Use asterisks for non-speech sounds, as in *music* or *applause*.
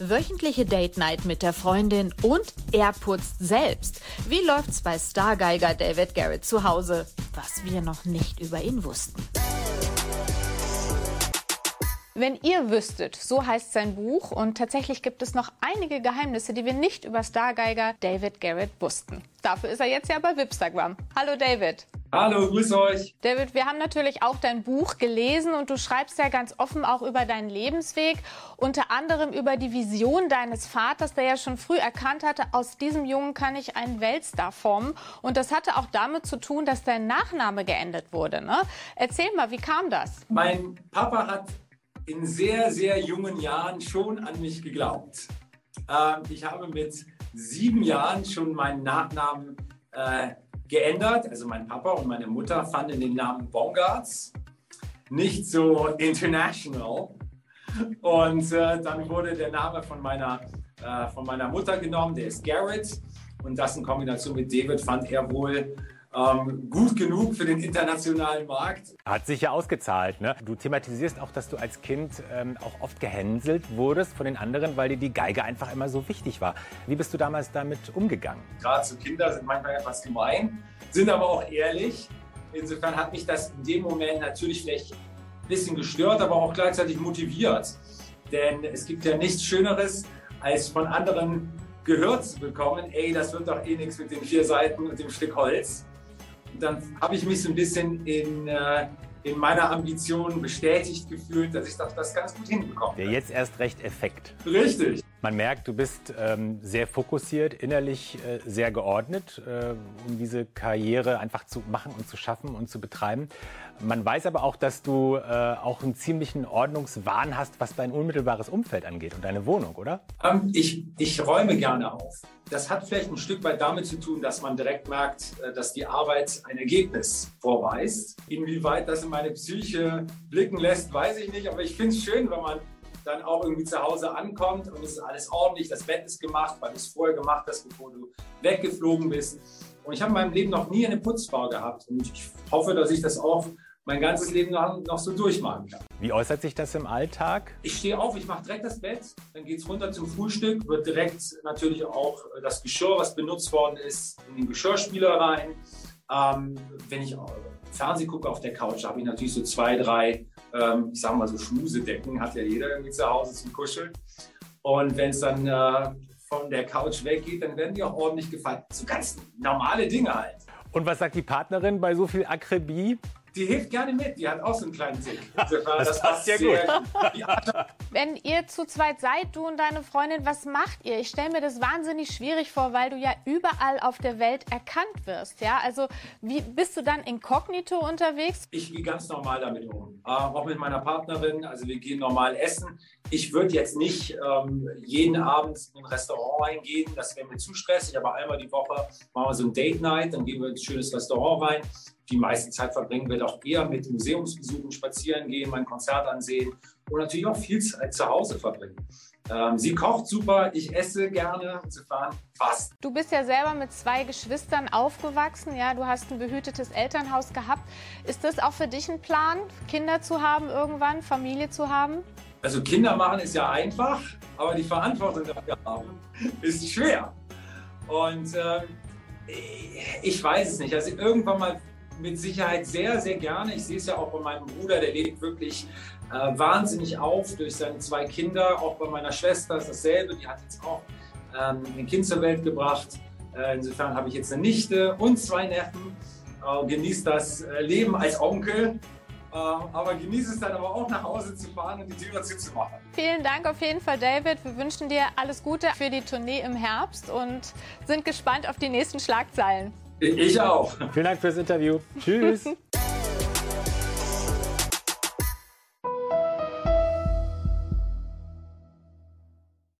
wöchentliche Date Night mit der Freundin und er putzt selbst. Wie läuft's bei Stargeiger David Garrett zu Hause? Was wir noch nicht über ihn wussten. Wenn ihr wüsstet, so heißt sein Buch und tatsächlich gibt es noch einige Geheimnisse, die wir nicht über Stargeiger David Garrett wussten. Dafür ist er jetzt ja bei Wipstagram. Hallo David. Hallo, grüß euch. David, wir haben natürlich auch dein Buch gelesen und du schreibst ja ganz offen auch über deinen Lebensweg, unter anderem über die Vision deines Vaters, der ja schon früh erkannt hatte, aus diesem Jungen kann ich einen Weltstar formen. Und das hatte auch damit zu tun, dass dein Nachname geändert wurde. Ne? Erzähl mal, wie kam das? Mein Papa hat in sehr, sehr jungen Jahren schon an mich geglaubt. Ähm, ich habe mit sieben Jahren schon meinen Nachnamen äh, geändert. Also mein Papa und meine Mutter fanden den Namen Bongarts nicht so international. Und äh, dann wurde der Name von meiner, äh, von meiner Mutter genommen, der ist Garrett. Und das in Kombination mit David fand er wohl ähm, gut genug für den internationalen Markt. Hat sich ja ausgezahlt. Ne? Du thematisierst auch, dass du als Kind ähm, auch oft gehänselt wurdest von den anderen, weil dir die Geige einfach immer so wichtig war. Wie bist du damals damit umgegangen? Gerade so Kinder sind manchmal etwas gemein, sind aber auch ehrlich. Insofern hat mich das in dem Moment natürlich vielleicht ein bisschen gestört, aber auch gleichzeitig motiviert. Denn es gibt ja nichts Schöneres, als von anderen gehört zu bekommen, ey, das wird doch eh nichts mit den vier Seiten und dem Stück Holz dann habe ich mich so ein bisschen in, äh, in meiner Ambition bestätigt gefühlt, dass ich doch das ganz gut hinbekomme. Der jetzt erst recht Effekt. Richtig. Man merkt, du bist ähm, sehr fokussiert, innerlich äh, sehr geordnet, äh, um diese Karriere einfach zu machen und zu schaffen und zu betreiben. Man weiß aber auch, dass du äh, auch einen ziemlichen Ordnungswahn hast, was dein unmittelbares Umfeld angeht und deine Wohnung, oder? Ähm, ich, ich räume gerne auf. Das hat vielleicht ein Stück weit damit zu tun, dass man direkt merkt, äh, dass die Arbeit ein Ergebnis vorweist. Inwieweit das in meine Psyche blicken lässt, weiß ich nicht, aber ich finde es schön, wenn man dann auch irgendwie zu Hause ankommt und es ist alles ordentlich, das Bett ist gemacht, weil du es vorher gemacht hast, bevor du weggeflogen bist. Und ich habe in meinem Leben noch nie eine Putzfrau gehabt und ich hoffe, dass ich das auch mein ganzes Leben noch, noch so durchmachen kann. Wie äußert sich das im Alltag? Ich stehe auf, ich mache direkt das Bett, dann geht es runter zum Frühstück, wird direkt natürlich auch das Geschirr, was benutzt worden ist, in den Geschirrspüler rein. Ähm, wenn ich Fernsehen gucke auf der Couch, habe ich natürlich so zwei, drei, ähm, ich sage mal so Schmusedecken, hat ja jeder irgendwie zu Hause zum Kuscheln. Und wenn es dann äh, von der Couch weggeht, dann werden die auch ordentlich gefallen. So ganz normale Dinge halt. Und was sagt die Partnerin bei so viel Akribie? Die hilft gerne mit. Die hat auch so einen kleinen Tick. *laughs* das, das passt ja gut. Wenn ihr zu zweit seid, du und deine Freundin, was macht ihr? Ich stelle mir das wahnsinnig schwierig vor, weil du ja überall auf der Welt erkannt wirst. Ja, also wie bist du dann inkognito unterwegs? Ich gehe ganz normal damit um. Äh, auch mit meiner Partnerin. Also wir gehen normal essen. Ich würde jetzt nicht ähm, jeden Abend in ein Restaurant reingehen. Das wäre mir zu stressig. Aber einmal die Woche machen wir so ein Date Night. Dann gehen wir in ein schönes Restaurant rein die meiste Zeit verbringen wir doch eher mit Museumsbesuchen, spazieren gehen, mein Konzert ansehen und natürlich auch viel Zeit zu Hause verbringen. Ähm, sie kocht super, ich esse gerne, insofern fast. Du bist ja selber mit zwei Geschwistern aufgewachsen, ja, du hast ein behütetes Elternhaus gehabt. Ist das auch für dich ein Plan, Kinder zu haben irgendwann, Familie zu haben? Also Kinder machen ist ja einfach, aber die Verantwortung dafür haben ist schwer. Und äh, ich weiß es nicht. Also irgendwann mal mit Sicherheit sehr, sehr gerne. Ich sehe es ja auch bei meinem Bruder, der lebt wirklich äh, wahnsinnig auf durch seine zwei Kinder. Auch bei meiner Schwester ist dasselbe. Die hat jetzt auch ähm, ein Kind zur Welt gebracht. Äh, insofern habe ich jetzt eine Nichte und zwei Neffen. Äh, genießt das äh, Leben als Onkel. Äh, aber genieße es dann aber auch nach Hause zu fahren und die Türe zuzumachen. Vielen Dank auf jeden Fall, David. Wir wünschen dir alles Gute für die Tournee im Herbst und sind gespannt auf die nächsten Schlagzeilen. Ich auch. Vielen Dank fürs Interview. Tschüss. *laughs*